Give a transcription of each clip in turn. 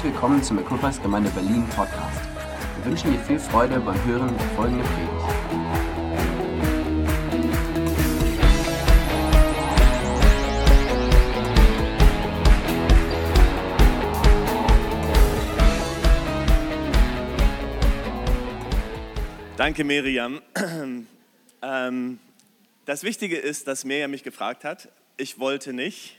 Herzlich willkommen zum Equippers Gemeinde Berlin Podcast. Wir wünschen dir viel Freude beim Hören der folgenden Predigt. Danke, Miriam. Ähm, das Wichtige ist, dass Miriam mich gefragt hat. Ich wollte nicht.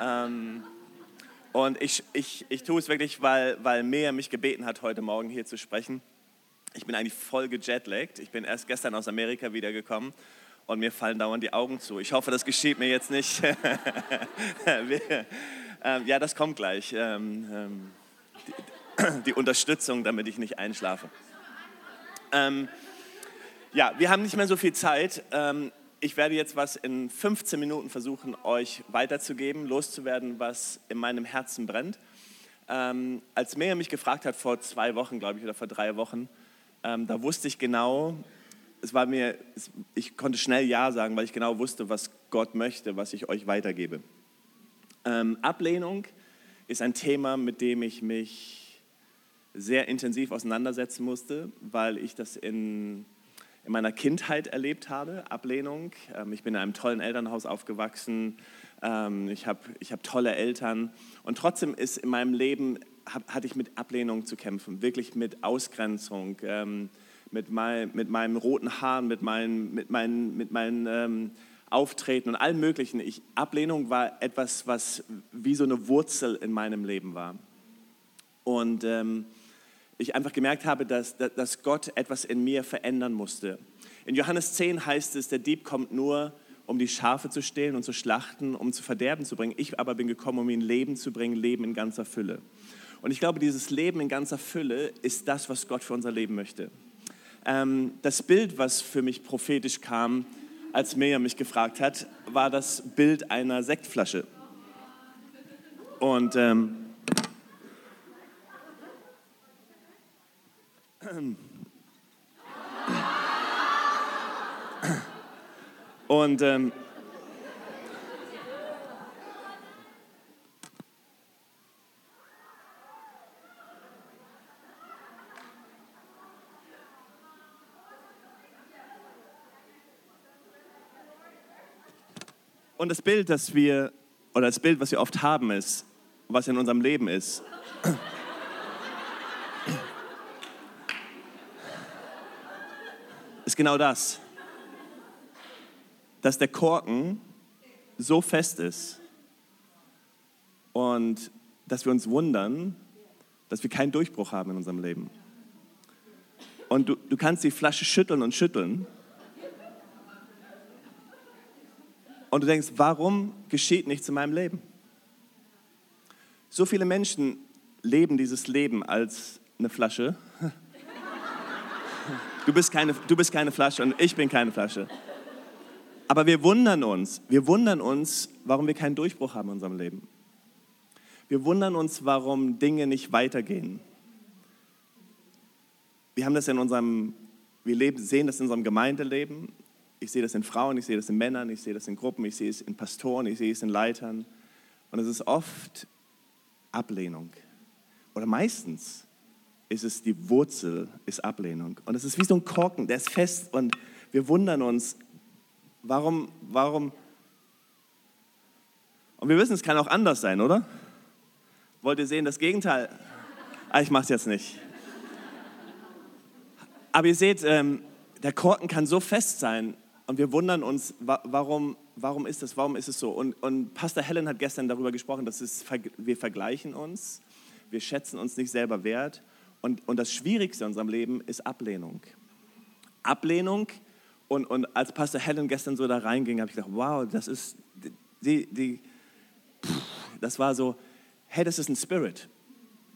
Ähm, und ich, ich, ich tue es wirklich, weil, weil Miriam mich gebeten hat, heute Morgen hier zu sprechen. Ich bin eigentlich voll gejetlaggt. Ich bin erst gestern aus Amerika wiedergekommen und mir fallen dauernd die Augen zu. Ich hoffe, das geschieht mir jetzt nicht. Ähm, ja, das kommt gleich. Ähm, ähm, die, Unterstützung, damit ich nicht einschlafe. Ja, wir haben nicht mehr so viel Zeit. Ich werde jetzt was in 15 Minuten versuchen, euch weiterzugeben, loszuwerden, was in meinem Herzen brennt. Ähm, als Miriam mich gefragt hat, vor zwei Wochen, glaube ich, oder vor drei Wochen, ähm, da wusste ich genau, es war mir, ich konnte schnell Ja sagen, weil ich genau wusste, was Gott möchte, was ich euch weitergebe. Ähm, Ablehnung ist ein Thema, mit dem ich mich sehr intensiv auseinandersetzen musste, weil ich das in in meiner Kindheit erlebt habe, Ablehnung. Ähm, ich bin in einem tollen Elternhaus aufgewachsen, ähm, ich habe ich hab tolle Eltern und trotzdem ist in meinem Leben, hatte ich mit Ablehnung zu kämpfen, wirklich mit Ausgrenzung, ähm, mit, mein, mit meinem roten Haaren, mit meinen, mit meinen, mit meinen Auftreten und allem Möglichen. Ich, Ablehnung war etwas, was wie so eine Wurzel in meinem Leben war. Und ähm, ich einfach gemerkt habe, dass, dass Gott etwas in mir verändern musste. In Johannes 10 heißt es, der Dieb kommt nur, um die Schafe zu stehlen und zu schlachten, um zu Verderben zu bringen. Ich aber bin gekommen, um ihnen Leben zu bringen, Leben in ganzer Fülle. Und ich glaube, dieses Leben in ganzer Fülle ist das, was Gott für unser Leben möchte. Ähm, das Bild, was für mich prophetisch kam, als Miriam mich gefragt hat, war das Bild einer Sektflasche. Und ähm, Und ähm, Und das Bild, das wir, oder das Bild, was wir oft haben, ist, was in unserem Leben ist, ist genau das, dass der Korken so fest ist und dass wir uns wundern, dass wir keinen Durchbruch haben in unserem Leben. Und du, du kannst die Flasche schütteln und schütteln. Und du denkst, warum geschieht nichts in meinem Leben? So viele Menschen leben dieses Leben als eine Flasche Du bist, keine, du bist keine Flasche und ich bin keine Flasche. Aber wir wundern uns, wir wundern uns, warum wir keinen Durchbruch haben in unserem Leben. Wir wundern uns, warum Dinge nicht weitergehen. Wir haben das in unserem, wir leben, sehen das in unserem Gemeindeleben. Ich sehe das in Frauen, ich sehe das in Männern, ich sehe das in Gruppen, ich sehe es in Pastoren, ich sehe es in Leitern. Und es ist oft Ablehnung. Oder meistens ist es die Wurzel, ist Ablehnung. Und es ist wie so ein Korken, der ist fest und wir wundern uns, warum, warum. Und wir wissen, es kann auch anders sein, oder? Wollt ihr sehen, das Gegenteil? Ah, ich mache es jetzt nicht. Aber ihr seht, ähm, der Korken kann so fest sein und wir wundern uns, warum, warum ist das, warum ist es so? Und, und Pastor Helen hat gestern darüber gesprochen, dass es, wir vergleichen uns, wir schätzen uns nicht selber wert und, und das Schwierigste in unserem Leben ist Ablehnung. Ablehnung. Und, und als Pastor Helen gestern so da reinging, habe ich gedacht, wow, das ist, die, die, das war so, hey, das ist ein Spirit.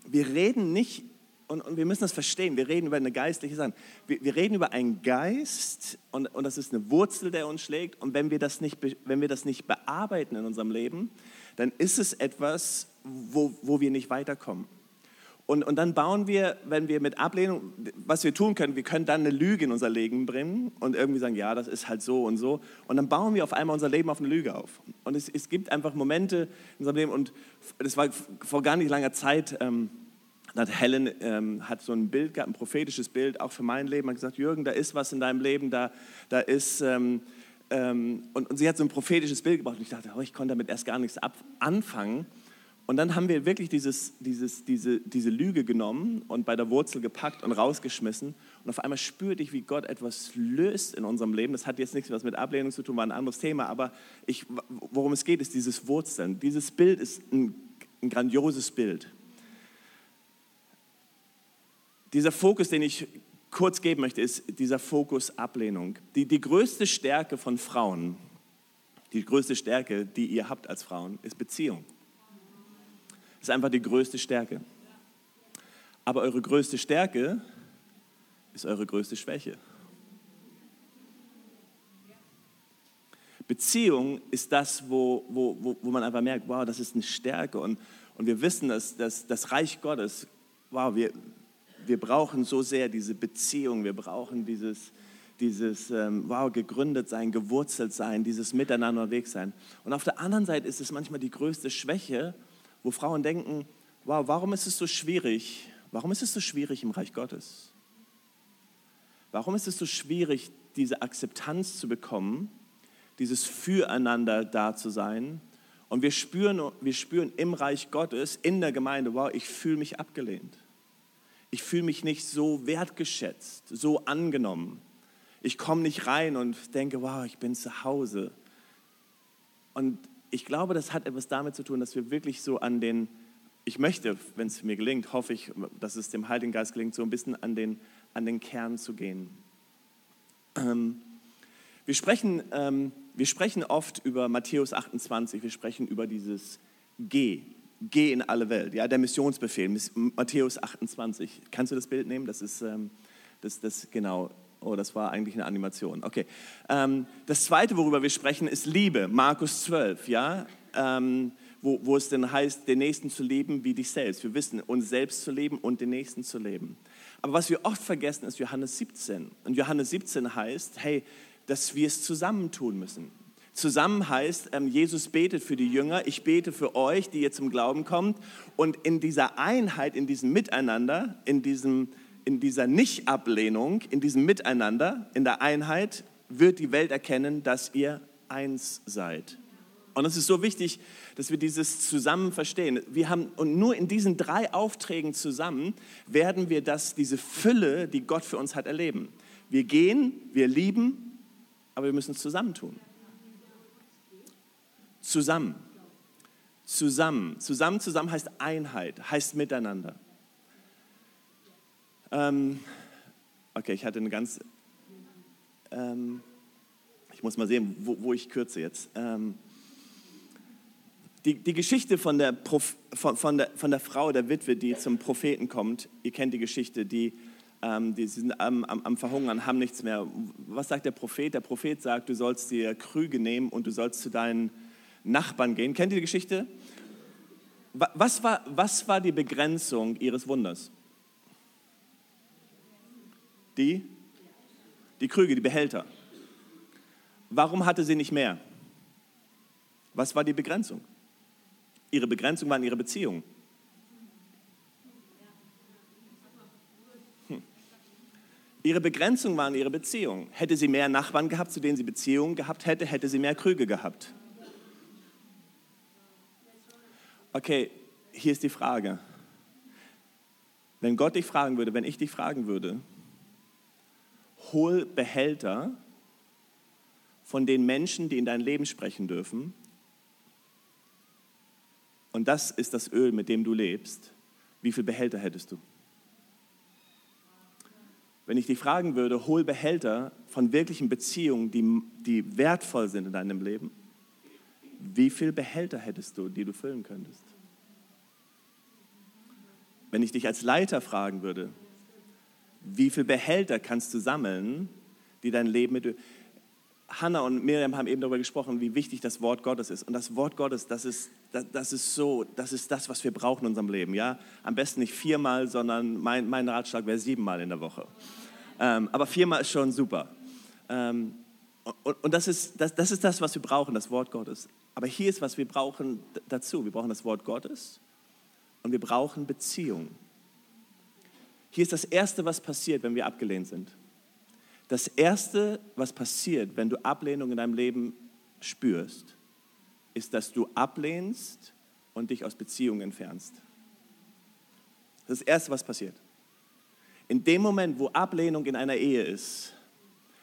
Wir reden nicht, und, und wir müssen das verstehen, wir reden über eine geistliche Sache. Wir, wir reden über einen Geist und, und das ist eine Wurzel, der uns schlägt. Und wenn wir das nicht, wenn wir das nicht bearbeiten in unserem Leben, dann ist es etwas, wo, wo wir nicht weiterkommen. Und, und dann bauen wir, wenn wir mit Ablehnung, was wir tun können, wir können dann eine Lüge in unser Leben bringen und irgendwie sagen, ja, das ist halt so und so. Und dann bauen wir auf einmal unser Leben auf eine Lüge auf. Und es, es gibt einfach Momente in unserem Leben, und das war vor gar nicht langer Zeit, ähm, Helen ähm, hat so ein Bild gehabt, ein prophetisches Bild, auch für mein Leben. Hat gesagt, Jürgen, da ist was in deinem Leben, da, da ist... Ähm, ähm, und, und, sie hat so ein prophetisches Bild gebracht und ich dachte, oh, ich konnte damit erst gar nichts anfangen. Und dann haben wir wirklich dieses, dieses, diese, diese Lüge genommen und bei der Wurzel gepackt und rausgeschmissen. Und auf einmal spürte ich, wie Gott etwas löst in unserem Leben. Das hat jetzt nichts was mit Ablehnung zu tun, war ein anderes Thema. Aber ich, worum es geht, ist dieses Wurzeln. Dieses Bild ist ein, ein grandioses Bild. Dieser Fokus, den ich kurz geben möchte, ist dieser Fokus Ablehnung. Die, die größte Stärke von Frauen, die größte Stärke, die ihr habt als Frauen, ist Beziehung. Das ist einfach die größte Stärke. Aber eure größte Stärke ist eure größte Schwäche. Beziehung ist das, wo, wo, wo, wo man einfach merkt, wow, das ist eine Stärke. Und, und wir wissen, dass, dass das Reich Gottes, wow, wir, wir brauchen so sehr diese Beziehung, wir brauchen dieses, dieses ähm, wow, gegründet sein, gewurzelt sein, dieses Miteinander unterwegs sein. Und auf der anderen Seite ist es manchmal die größte Schwäche, wo Frauen denken, wow, warum ist es so schwierig? Warum ist es so schwierig im Reich Gottes? Warum ist es so schwierig, diese Akzeptanz zu bekommen, dieses Füreinander da zu sein? Und wir spüren, wir spüren im Reich Gottes, in der Gemeinde, wow, ich fühle mich abgelehnt. Ich fühle mich nicht so wertgeschätzt, so angenommen. Ich komme nicht rein und denke, wow, ich bin zu Hause. Und ich glaube, das hat etwas damit zu tun, dass wir wirklich so an den, ich möchte, wenn es mir gelingt, hoffe ich, dass es dem Heiligen Geist gelingt, so ein bisschen an den, an den Kern zu gehen. Ähm, wir, sprechen, ähm, wir sprechen oft über Matthäus 28, wir sprechen über dieses Geh, Geh in alle Welt, ja, der Missionsbefehl, Matthäus 28. Kannst du das Bild nehmen? Das ist, ähm, das, das, genau, Oh, das war eigentlich eine Animation. Okay. Ähm, das zweite, worüber wir sprechen, ist Liebe. Markus 12, ja. Ähm, wo, wo es denn heißt, den Nächsten zu lieben wie dich selbst. Wir wissen, uns selbst zu leben und den Nächsten zu leben. Aber was wir oft vergessen, ist Johannes 17. Und Johannes 17 heißt, hey, dass wir es zusammen tun müssen. Zusammen heißt, ähm, Jesus betet für die Jünger, ich bete für euch, die ihr zum Glauben kommt. Und in dieser Einheit, in diesem Miteinander, in diesem in dieser Nicht-Ablehnung, in diesem Miteinander, in der Einheit, wird die Welt erkennen, dass ihr eins seid. Und es ist so wichtig, dass wir dieses zusammen verstehen. Wir haben, und nur in diesen drei Aufträgen zusammen werden wir das, diese Fülle, die Gott für uns hat, erleben. Wir gehen, wir lieben, aber wir müssen es zusammentun. Zusammen. Zusammen. Zusammen, zusammen heißt Einheit, heißt Miteinander. Ähm, okay, ich hatte eine ganz. Ähm, ich muss mal sehen, wo, wo ich kürze jetzt. Ähm, die, die Geschichte von der, Prof, von, von, der, von der Frau, der Witwe, die zum Propheten kommt, ihr kennt die Geschichte, die, ähm, die sind am, am, am, Verhungern, haben nichts mehr. Was sagt der Prophet? Der Prophet sagt, du sollst dir Krüge nehmen und du sollst zu deinen Nachbarn gehen. Kennt ihr die Geschichte? Was war, was war die Begrenzung ihres Wunders? Die? Die Krüge, die Behälter. Warum hatte sie nicht mehr? Was war die Begrenzung? Ihre Begrenzung war in ihrer Beziehung. Hm. Ihre Begrenzung war in ihrer Beziehung. Hätte sie mehr Nachbarn gehabt, zu denen sie Beziehungen gehabt hätte, hätte sie mehr Krüge gehabt. Okay, hier ist die Frage. Wenn Gott dich fragen würde, wenn ich dich fragen würde, hol Behälter von den Menschen, die in dein Leben sprechen dürfen. Und das ist das Öl, mit dem du lebst. Wie viele Behälter hättest du? Wenn ich dich fragen würde, hol Behälter von wirklichen Beziehungen, die, die wertvoll sind in deinem Leben, wie viele Behälter hättest du, die du füllen könntest? Wenn ich dich als Leiter fragen würde, wie viele Behälter kannst du sammeln, die dein Leben mit... Hannah und Miriam haben eben darüber gesprochen, wie wichtig das Wort Gottes ist. Und das Wort Gottes, das ist, das, das ist so, das ist das, was wir brauchen in unserem Leben. Ja? Am besten nicht viermal, sondern mein, mein Ratschlag wäre siebenmal in der Woche. Ähm, aber viermal ist schon super. Ähm, und, und das, ist, das, das ist das, was wir brauchen, das Wort Gottes. Aber hier ist, was wir brauchen dazu. Wir brauchen das Wort Gottes und wir brauchen Beziehung. Hier ist das Erste, was passiert, wenn wir abgelehnt sind. Das Erste, was passiert, wenn du Ablehnung in deinem Leben spürst, ist, dass du ablehnst und dich aus Beziehungen entfernst. Das ist das Erste, was passiert. In dem Moment, wo Ablehnung in einer Ehe ist,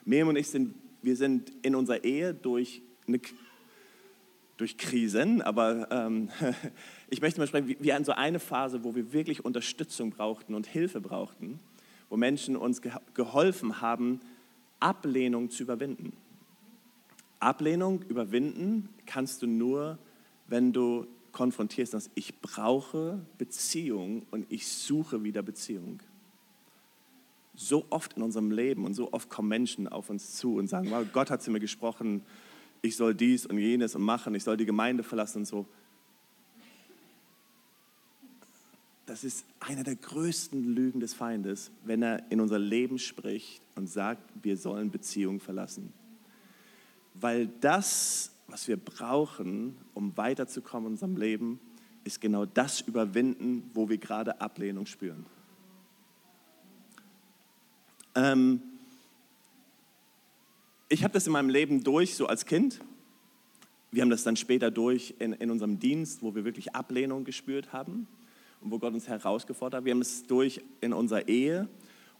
Miriam und ich sind, wir sind in unserer Ehe durch, eine, durch Krisen, aber ähm, ich möchte mal sprechen, wir hatten so eine Phase, wo wir wirklich Unterstützung brauchten und Hilfe brauchten, wo Menschen uns geholfen haben, Ablehnung zu überwinden. Ablehnung überwinden kannst du nur, wenn du konfrontierst, dass ich brauche Beziehung und ich suche wieder Beziehung. So oft in unserem Leben und so oft kommen Menschen auf uns zu und sagen, wow, Gott hat zu mir gesprochen, ich soll dies und jenes machen, ich soll die Gemeinde verlassen und so. Das ist einer der größten Lügen des Feindes, wenn er in unser Leben spricht und sagt, wir sollen Beziehungen verlassen. Weil das, was wir brauchen, um weiterzukommen in unserem Leben, ist genau das Überwinden, wo wir gerade Ablehnung spüren. Ähm ich habe das in meinem Leben durch, so als Kind. Wir haben das dann später durch in, in unserem Dienst, wo wir wirklich Ablehnung gespürt haben und wo Gott uns herausgefordert hat. Wir haben es durch in unserer Ehe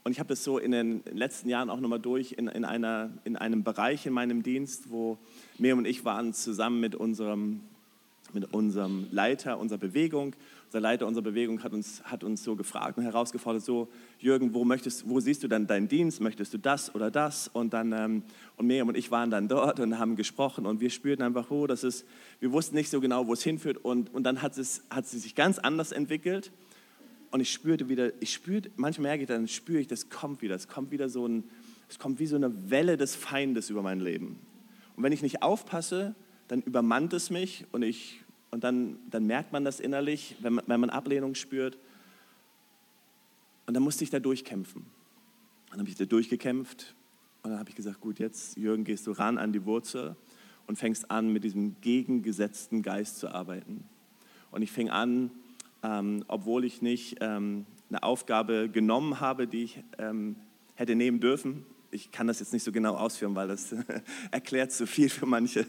und ich habe das so in den letzten Jahren auch nochmal durch in, in, einer, in einem Bereich in meinem Dienst, wo Miriam und ich waren zusammen mit unserem, mit unserem Leiter unserer Bewegung. Unser Leiter unserer Bewegung hat uns, hat uns so gefragt und herausgefordert, so Jürgen, wo, möchtest, wo siehst du dann deinen Dienst? Möchtest du das oder das? Und, dann, ähm, und Miriam und ich waren dann dort und haben gesprochen und wir spürten einfach, oh, das ist, wir wussten nicht so genau, wo es hinführt und, und dann hat es, hat es sich ganz anders entwickelt und ich spürte wieder, ich spürte, manchmal merke ich dann, spüre ich, das kommt wieder, es kommt wieder so ein, es kommt wie so eine Welle des Feindes über mein Leben. Und wenn ich nicht aufpasse, dann übermannt es mich und, ich, und dann, dann merkt man das innerlich, wenn man, wenn man Ablehnung spürt. Und dann musste ich da durchkämpfen. Dann habe ich da durchgekämpft und dann habe ich gesagt, gut, jetzt Jürgen, gehst du ran an die Wurzel und fängst an, mit diesem gegengesetzten Geist zu arbeiten. Und ich fing an, ähm, obwohl ich nicht ähm, eine Aufgabe genommen habe, die ich ähm, hätte nehmen dürfen. Ich kann das jetzt nicht so genau ausführen, weil das erklärt zu viel für manche.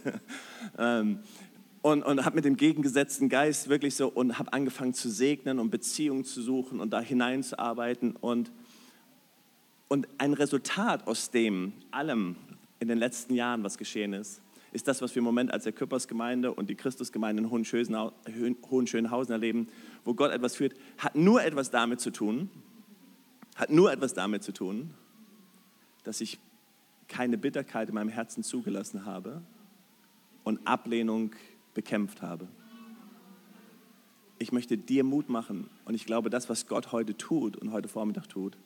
Und, und habe mit dem gegengesetzten Geist wirklich so und habe angefangen zu segnen und Beziehungen zu suchen und da hineinzuarbeiten. Und und ein Resultat aus dem allem in den letzten Jahren, was geschehen ist, ist das, was wir im Moment als der Küppersgemeinde und die Christusgemeinde in Hohenschönhausen erleben, wo Gott etwas führt, hat nur etwas damit zu tun, hat nur etwas damit zu tun, dass ich keine Bitterkeit in meinem Herzen zugelassen habe und Ablehnung bekämpft habe. Ich möchte dir Mut machen und ich glaube, das, was Gott heute tut und heute Vormittag tut,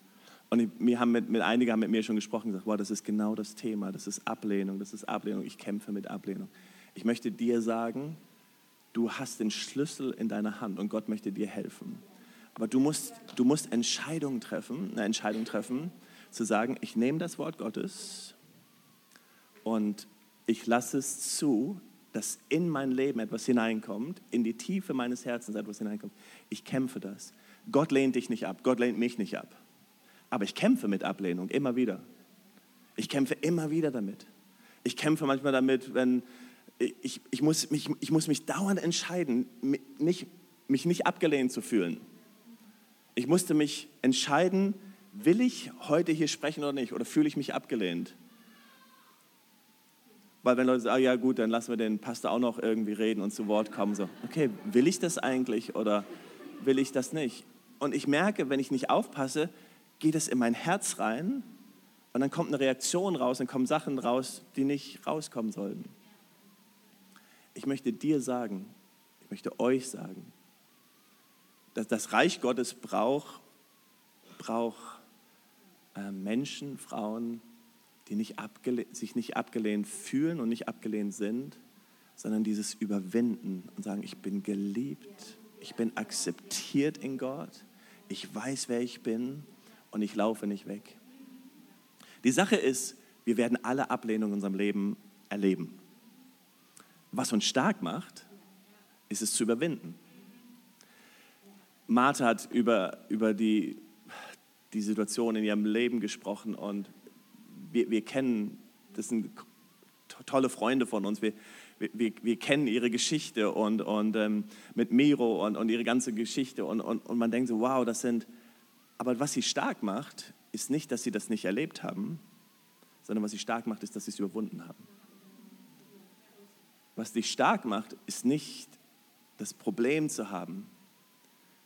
und wir haben mit, mit, einige haben mit mir schon gesprochen und gesagt, wow, das ist genau das Thema, das ist Ablehnung, das ist Ablehnung, ich kämpfe mit Ablehnung. Ich möchte dir sagen, du hast den Schlüssel in deiner Hand und Gott möchte dir helfen. Aber du musst, du musst Entscheidungen treffen, eine Entscheidung treffen, zu sagen, ich nehme das Wort Gottes und ich lasse es zu, dass in mein Leben etwas hineinkommt, in die Tiefe meines Herzens etwas hineinkommt. Ich kämpfe das. Gott lehnt dich nicht ab, Gott lehnt mich nicht ab. Aber ich kämpfe mit Ablehnung immer wieder. Ich kämpfe immer wieder damit. Ich kämpfe manchmal damit, wenn ich, ich, muss, mich, ich muss mich dauernd entscheiden, nicht, mich nicht abgelehnt zu fühlen. Ich musste mich entscheiden, will ich heute hier sprechen oder nicht? Oder fühle ich mich abgelehnt? Weil wenn Leute sagen, ah, ja gut, dann lassen wir den Pastor auch noch irgendwie reden und zu Wort kommen, so, okay, will ich das eigentlich oder will ich das nicht? Und ich merke, wenn ich nicht aufpasse, geht es in mein Herz rein und dann kommt eine Reaktion raus, dann kommen Sachen raus, die nicht rauskommen sollten. Ich möchte dir sagen, ich möchte euch sagen, dass das Reich Gottes braucht, braucht äh, Menschen, Frauen, die nicht sich nicht abgelehnt fühlen und nicht abgelehnt sind, sondern dieses Überwinden und sagen, ich bin geliebt, ich bin akzeptiert in Gott, ich weiß, wer ich bin und ich laufe nicht weg. Die Sache ist, wir werden alle Ablehnung in unserem Leben erleben. Was uns stark macht, ist es zu überwinden. Martha hat über, über die die Situation in ihrem Leben gesprochen und wir, wir kennen, das sind tolle Freunde von uns, wir, wir, wir kennen ihre Geschichte und, und ähm, mit Miro und, und ihre ganze Geschichte und, und, und man denkt so, wow, das sind, aber was sie stark macht, ist nicht, dass sie das nicht erlebt haben, sondern was sie stark macht, ist, dass sie es überwunden haben. Was dich stark macht, ist nicht das Problem zu haben,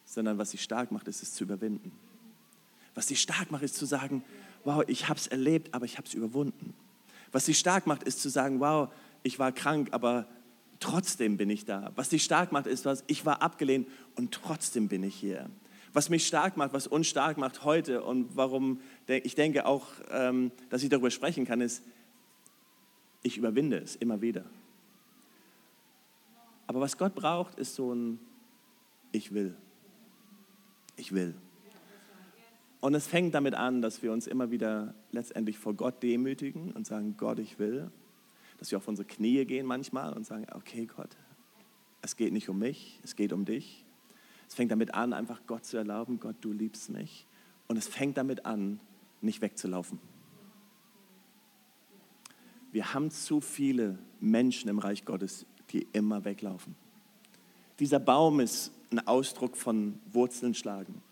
sondern was sie stark macht, ist es zu überwinden. Was sie stark macht, ist zu sagen, wow, ich habe es erlebt, aber ich habe es überwunden. Was sie stark macht, ist zu sagen, wow, ich war krank, aber trotzdem bin ich da. Was sie stark macht, ist was, ich war abgelehnt und trotzdem bin ich hier. Was mich stark macht, was uns stark macht heute und warum ich denke auch, ähm, dass ich darüber sprechen kann, ist, ich überwinde es immer wieder. Aber was Gott braucht, ist so ein Ich will. Ich will. Und es fängt damit an, dass wir uns immer wieder letztendlich vor Gott demütigen und sagen, Gott, ich will. Dass wir auf unsere Knie gehen manchmal und sagen, okay Gott, es geht nicht um mich, es geht um dich. Es fängt damit an, einfach Gott zu erlauben, Gott, du liebst mich. Und es fängt damit an, nicht wegzulaufen. Wir haben zu viele Menschen im Reich Gottes, die immer weglaufen. Dieser Baum ist ein Ausdruck von Wurzeln schlagen.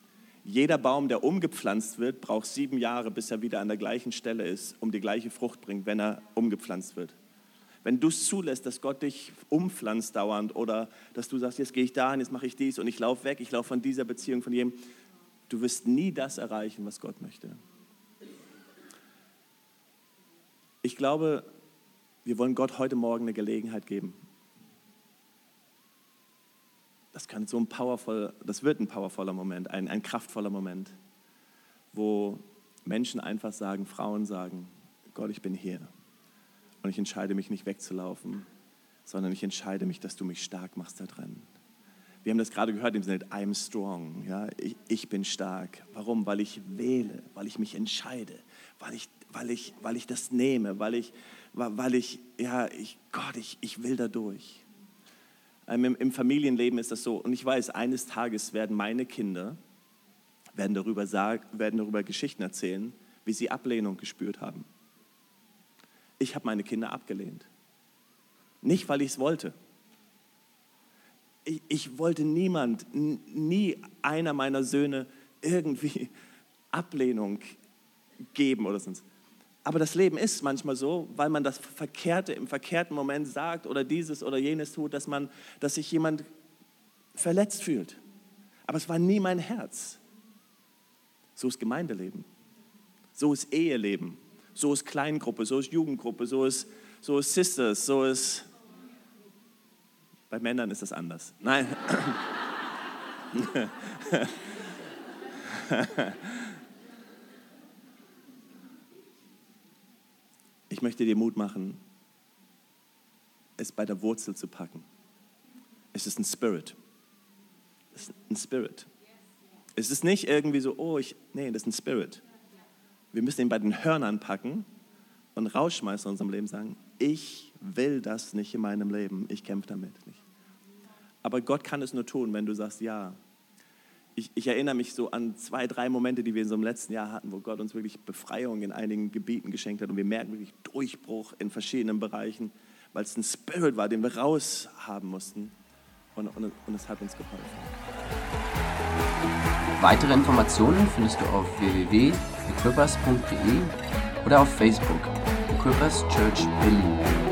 Jeder Baum, der umgepflanzt wird, braucht sieben Jahre, bis er wieder an der gleichen Stelle ist, um die gleiche Frucht bringt, wenn er umgepflanzt wird. Wenn du es zulässt, dass Gott dich umpflanzt dauernd oder dass du sagst, jetzt gehe ich dahin, jetzt mache ich dies und ich laufe weg, ich laufe von dieser Beziehung, von jedem, du wirst nie das erreichen, was Gott möchte. Ich glaube, wir wollen Gott heute Morgen eine Gelegenheit geben, das kann so ein powerful, das wird ein powervoller Moment, ein, ein kraftvoller Moment, wo Menschen einfach sagen, Frauen sagen, Gott, ich bin hier. Und ich entscheide mich nicht wegzulaufen, sondern ich entscheide mich, dass du mich stark machst da drin. Wir haben das gerade gehört im Sinne, I'm strong. Ja? Ich, ich, bin stark. Warum? Weil ich wähle, weil ich mich entscheide, weil ich, weil ich, weil ich das nehme, weil ich, weil ich, ja, ich, Gott, ich, ich will da durch. Ähm, Im Familienleben ist das so. Und ich weiß, eines Tages werden meine Kinder werden darüber, sagen, werden darüber Geschichten erzählen, wie sie Ablehnung gespürt haben. Ich habe meine Kinder abgelehnt. Nicht, weil ich es wollte. Ich, ich wollte niemand, nie einer meiner Söhne irgendwie Ablehnung geben oder sonst. Aber das Leben ist manchmal so, weil man das Verkehrte im verkehrten Moment sagt oder dieses oder jenes tut, dass, man, dass sich jemand verletzt fühlt. Aber es war nie mein Herz. So ist Gemeindeleben. So ist Eheleben. So ist Kleingruppe, so ist Jugendgruppe, so ist, so ist Sisters, so ist... Bei Männern ist das anders. Nein. möchte dir Mut machen, es bei der Wurzel zu packen. Es ist ein Spirit. Es ist ein Spirit. Es ist nicht irgendwie so, oh, ich, nee, das ist ein Spirit. Wir müssen ihn bei den Hörnern packen und rausschmeißen in unserem Leben, sagen, ich will das nicht in meinem Leben, ich kämpfe damit nicht. Aber Gott kann es nur tun, wenn du sagst, ja, ich, ich, erinnere mich so an zwei, drei Momente, die wir in so einem letzten Jahr hatten, wo Gott uns wirklich Befreiung in einigen Gebieten geschenkt hat und wir merken wirklich Durchbruch in verschiedenen Bereichen, weil es ein Spirit war, den wir raus haben mussten und, und, und es hat uns geholfen. Weitere Informationen findest du auf www.equippers.de oder auf Facebook Equippers Church Berlin.